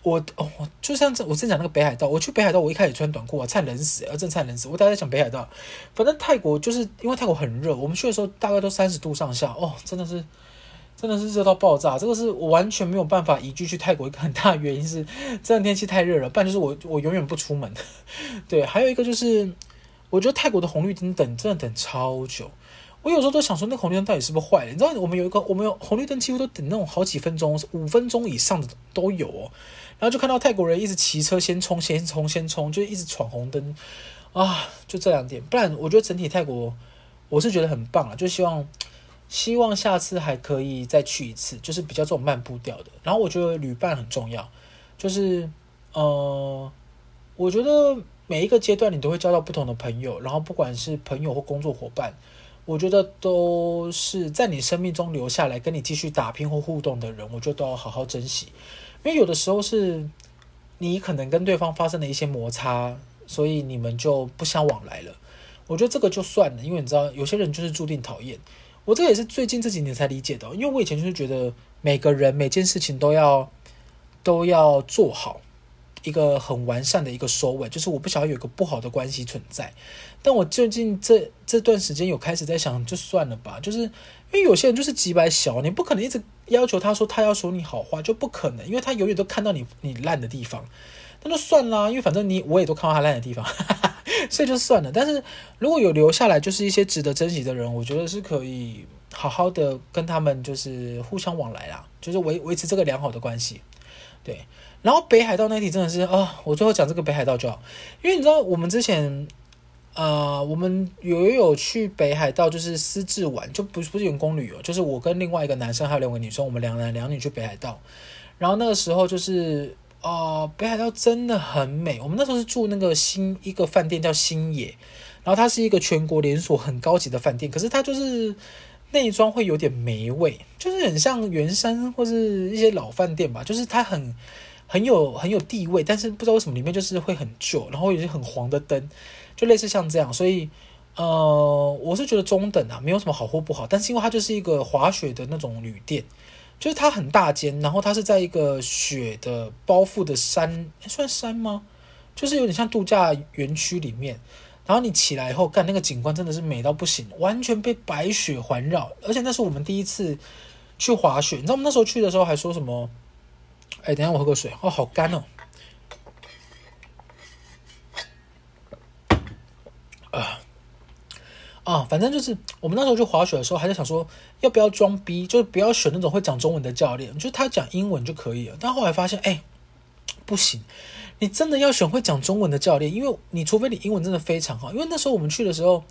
我哦，就像，我之前讲那个北海道，我去北海道，我一开始穿短裤啊，差点冷死，啊，真的差点冷死。我大概在讲北海道，反正泰国就是因为泰国很热，我们去的时候大概都三十度上下，哦，真的是，真的是热到爆炸。这个是我完全没有办法移居去泰国一个很大的原因是，这两天气太热了，不然就是我我永远不出门。对，还有一个就是，我觉得泰国的红绿灯等真的等超久。我有时候都想说，那红绿灯到底是不是坏了？你知道，我们有一个，我们有红绿灯，几乎都等那种好几分钟，五分钟以上的都有哦。然后就看到泰国人一直骑车先冲，先冲，先冲，就一直闯红灯啊！就这两点，不然我觉得整体泰国我是觉得很棒啊，就希望希望下次还可以再去一次，就是比较这种慢步调的。然后我觉得旅伴很重要，就是呃，我觉得每一个阶段你都会交到不同的朋友，然后不管是朋友或工作伙伴。我觉得都是在你生命中留下来跟你继续打拼或互动的人，我觉得都要好好珍惜，因为有的时候是你可能跟对方发生了一些摩擦，所以你们就不相往来了。我觉得这个就算了，因为你知道有些人就是注定讨厌。我这个也是最近这几年才理解的，因为我以前就是觉得每个人每件事情都要都要做好。一个很完善的一个收尾，就是我不想要有个不好的关系存在。但我最近这这段时间有开始在想，就算了吧，就是因为有些人就是几百小，你不可能一直要求他说他要说你好话，就不可能，因为他永远都看到你你烂的地方，那就算啦，因为反正你我也都看到他烂的地方，所以就算了。但是如果有留下来，就是一些值得珍惜的人，我觉得是可以好好的跟他们就是互相往来啦，就是维维持这个良好的关系。对，然后北海道那题真的是啊、哦，我最后讲这个北海道就好，因为你知道我们之前。呃，我们有有去北海道，就是私自玩，就不不是员工旅游，就是我跟另外一个男生还有两个女生，我们两男两女去北海道。然后那个时候就是，哦，北海道真的很美。我们那时候是住那个新一个饭店叫新野，然后它是一个全国连锁很高级的饭店，可是它就是内装会有点霉味，就是很像圆山或是一些老饭店吧，就是它很很有很有地位，但是不知道为什么里面就是会很旧，然后有些很黄的灯。就类似像这样，所以，呃，我是觉得中等啊，没有什么好或不好。但是因为它就是一个滑雪的那种旅店，就是它很大间，然后它是在一个雪的包覆的山，算山吗？就是有点像度假园区里面。然后你起来以后，看那个景观真的是美到不行，完全被白雪环绕。而且那是我们第一次去滑雪，你知道我们那时候去的时候还说什么？哎，等下我喝口水哦，好干哦。啊啊，反正就是我们那时候去滑雪的时候，还在想说要不要装逼，就是不要选那种会讲中文的教练，就是他讲英文就可以了。但后来发现，哎，不行，你真的要选会讲中文的教练，因为你除非你英文真的非常好。因为那时候我们去的时候，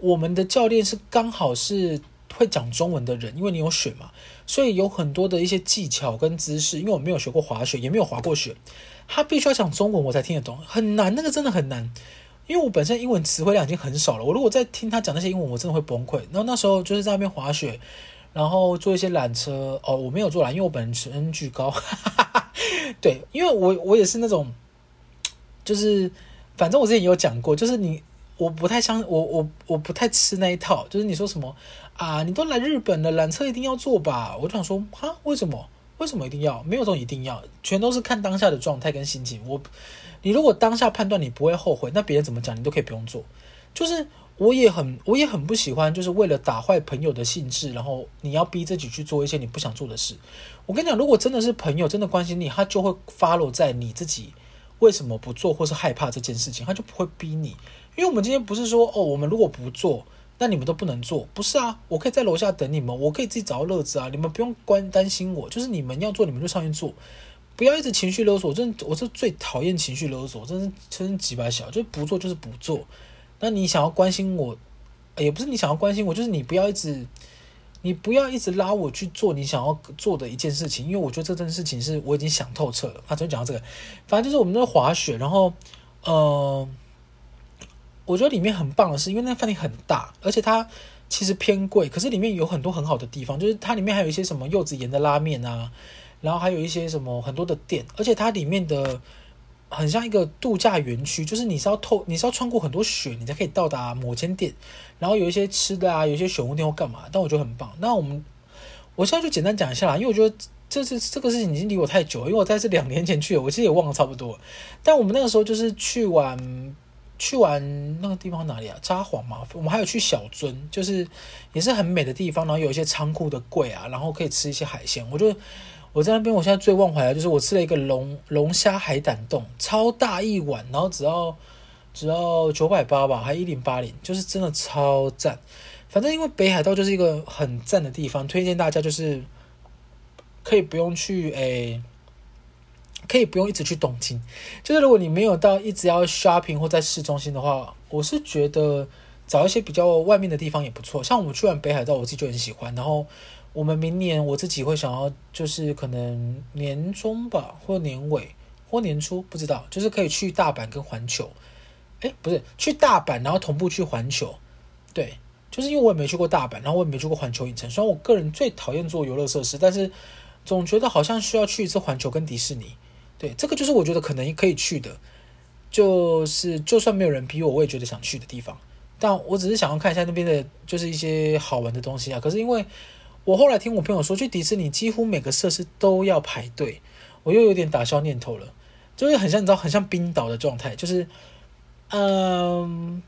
我们的教练是刚好是会讲中文的人，因为你有选嘛，所以有很多的一些技巧跟姿势。因为我没有学过滑雪，也没有滑过雪，他必须要讲中文我才听得懂，很难，那个真的很难。因为我本身英文词汇量已经很少了，我如果再听他讲那些英文，我真的会崩溃。然后那时候就是在那边滑雪，然后坐一些缆车。哦，我没有坐缆，因为我本身巨高。对，因为我我也是那种，就是反正我之前也有讲过，就是你我不太相我我我不太吃那一套，就是你说什么啊，你都来日本了，缆车一定要坐吧？我就想说，哈，为什么？为什么一定要？没有这种一定要，全都是看当下的状态跟心情。我。你如果当下判断你不会后悔，那别人怎么讲你都可以不用做。就是我也很我也很不喜欢，就是为了打坏朋友的兴致，然后你要逼自己去做一些你不想做的事。我跟你讲，如果真的是朋友，真的关心你，他就会 follow 在你自己为什么不做或是害怕这件事情，他就不会逼你。因为我们今天不是说哦，我们如果不做，那你们都不能做，不是啊？我可以在楼下等你们，我可以自己找到乐子啊，你们不用关担心我，就是你们要做，你们就上去做。不要一直情绪勒索，真的我是最讨厌情绪勒索，真是真是几百小，就不做就是不做。那你想要关心我，也不是你想要关心我，就是你不要一直，你不要一直拉我去做你想要做的一件事情，因为我觉得这件事情是我已经想透彻了。啊，昨天讲到这个，反正就是我们那滑雪，然后呃，我觉得里面很棒的是，因为那饭店很大，而且它其实偏贵，可是里面有很多很好的地方，就是它里面还有一些什么柚子盐的拉面啊。然后还有一些什么很多的店，而且它里面的很像一个度假园区，就是你是要透，你是要穿过很多雪，你才可以到达某间店。然后有一些吃的啊，有一些选物店或干嘛，但我觉得很棒。那我们我现在就简单讲一下啦，因为我觉得这是这个事情已经离我太久了，因为我在这两年前去了，我其实也忘了差不多。但我们那个时候就是去玩，去玩那个地方哪里啊？札幌嘛。我们还有去小樽，就是也是很美的地方，然后有一些仓库的柜啊，然后可以吃一些海鲜。我觉得。我在那边，我现在最忘怀的就是我吃了一个龙龙虾海胆冻，超大一碗，然后只要只要九百八吧，还一零八零，就是真的超赞。反正因为北海道就是一个很赞的地方，推荐大家就是可以不用去诶、可以不用一直去东京。就是如果你没有到一直要 shopping 或在市中心的话，我是觉得找一些比较外面的地方也不错。像我们去完北海道，我自己就很喜欢，然后。我们明年我自己会想要，就是可能年中吧，或年尾，或年初，不知道，就是可以去大阪跟环球。诶，不是去大阪，然后同步去环球。对，就是因为我也没去过大阪，然后我也没去过环球影城。虽然我个人最讨厌做游乐设施，但是总觉得好像需要去一次环球跟迪士尼。对，这个就是我觉得可能可以去的，就是就算没有人逼我，我也觉得想去的地方。但我只是想要看一下那边的，就是一些好玩的东西啊。可是因为我后来听我朋友说，去迪士尼几乎每个设施都要排队，我又有点打消念头了，就是很像你知道，很像冰岛的状态，就是，嗯，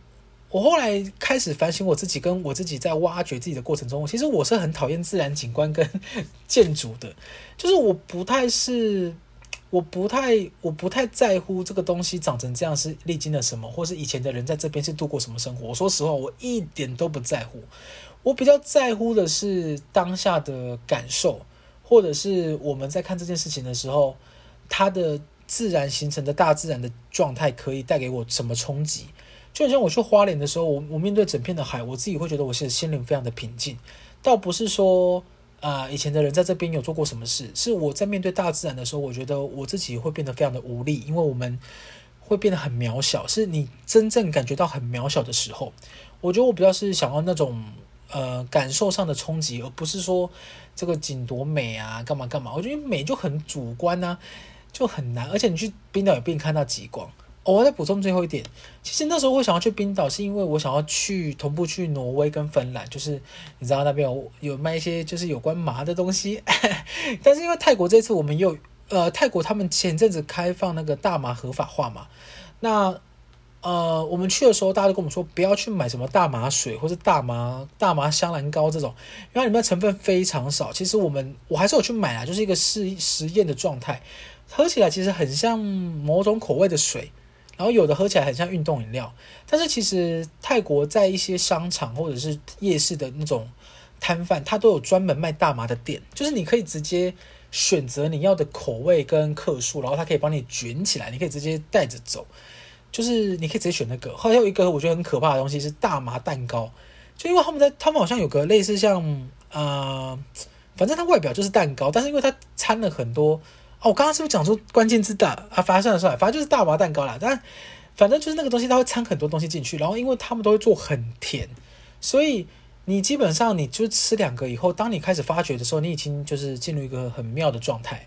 我后来开始反省我自己，跟我自己在挖掘自己的过程中，其实我是很讨厌自然景观跟 建筑的，就是我不太是，我不太，我不太在乎这个东西长成这样是历经了什么，或是以前的人在这边是度过什么生活。我说实话，我一点都不在乎。我比较在乎的是当下的感受，或者是我们在看这件事情的时候，它的自然形成的大自然的状态可以带给我什么冲击。就好像我去花莲的时候，我我面对整片的海，我自己会觉得我是心灵非常的平静。倒不是说啊、呃，以前的人在这边有做过什么事，是我在面对大自然的时候，我觉得我自己会变得非常的无力，因为我们会变得很渺小。是你真正感觉到很渺小的时候，我觉得我比较是想要那种呃感受上的冲击，而不是说这个景多美啊，干嘛干嘛。我觉得美就很主观啊，就很难。而且你去冰岛也不一定看到极光。我再补充最后一点，其实那时候我想要去冰岛，是因为我想要去同步去挪威跟芬兰，就是你知道那边有有卖一些就是有关麻的东西。但是因为泰国这次我们又呃泰国他们前阵子开放那个大麻合法化嘛，那呃我们去的时候大家都跟我们说不要去买什么大麻水或是大麻大麻香兰膏这种，因为里面的成分非常少。其实我们我还是有去买啊，就是一个试实验的状态，喝起来其实很像某种口味的水。然后有的喝起来很像运动饮料，但是其实泰国在一些商场或者是夜市的那种摊贩，它都有专门卖大麻的店，就是你可以直接选择你要的口味跟克数，然后它可以帮你卷起来，你可以直接带着走，就是你可以直接选那个。还有一个我觉得很可怕的东西是大麻蛋糕，就因为他们在他们好像有个类似像呃，反正它外表就是蛋糕，但是因为它掺了很多。哦，我刚刚是不是讲出关键字的啊？反正算了算了，反正就是大麻蛋糕啦。但反正就是那个东西，它会掺很多东西进去，然后因为他们都会做很甜，所以你基本上你就吃两个以后，当你开始发觉的时候，你已经就是进入一个很妙的状态。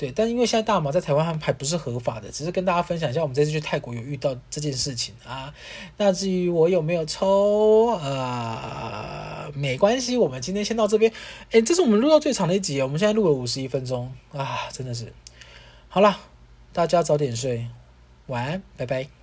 对，但因为现在大麻在台湾还还不是合法的，只是跟大家分享一下，我们这次去泰国有遇到这件事情啊。那至于我有没有抽，呃，没关系，我们今天先到这边。诶，这是我们录到最长的一集，我们现在录了五十一分钟啊，真的是。好了，大家早点睡，晚安，拜拜。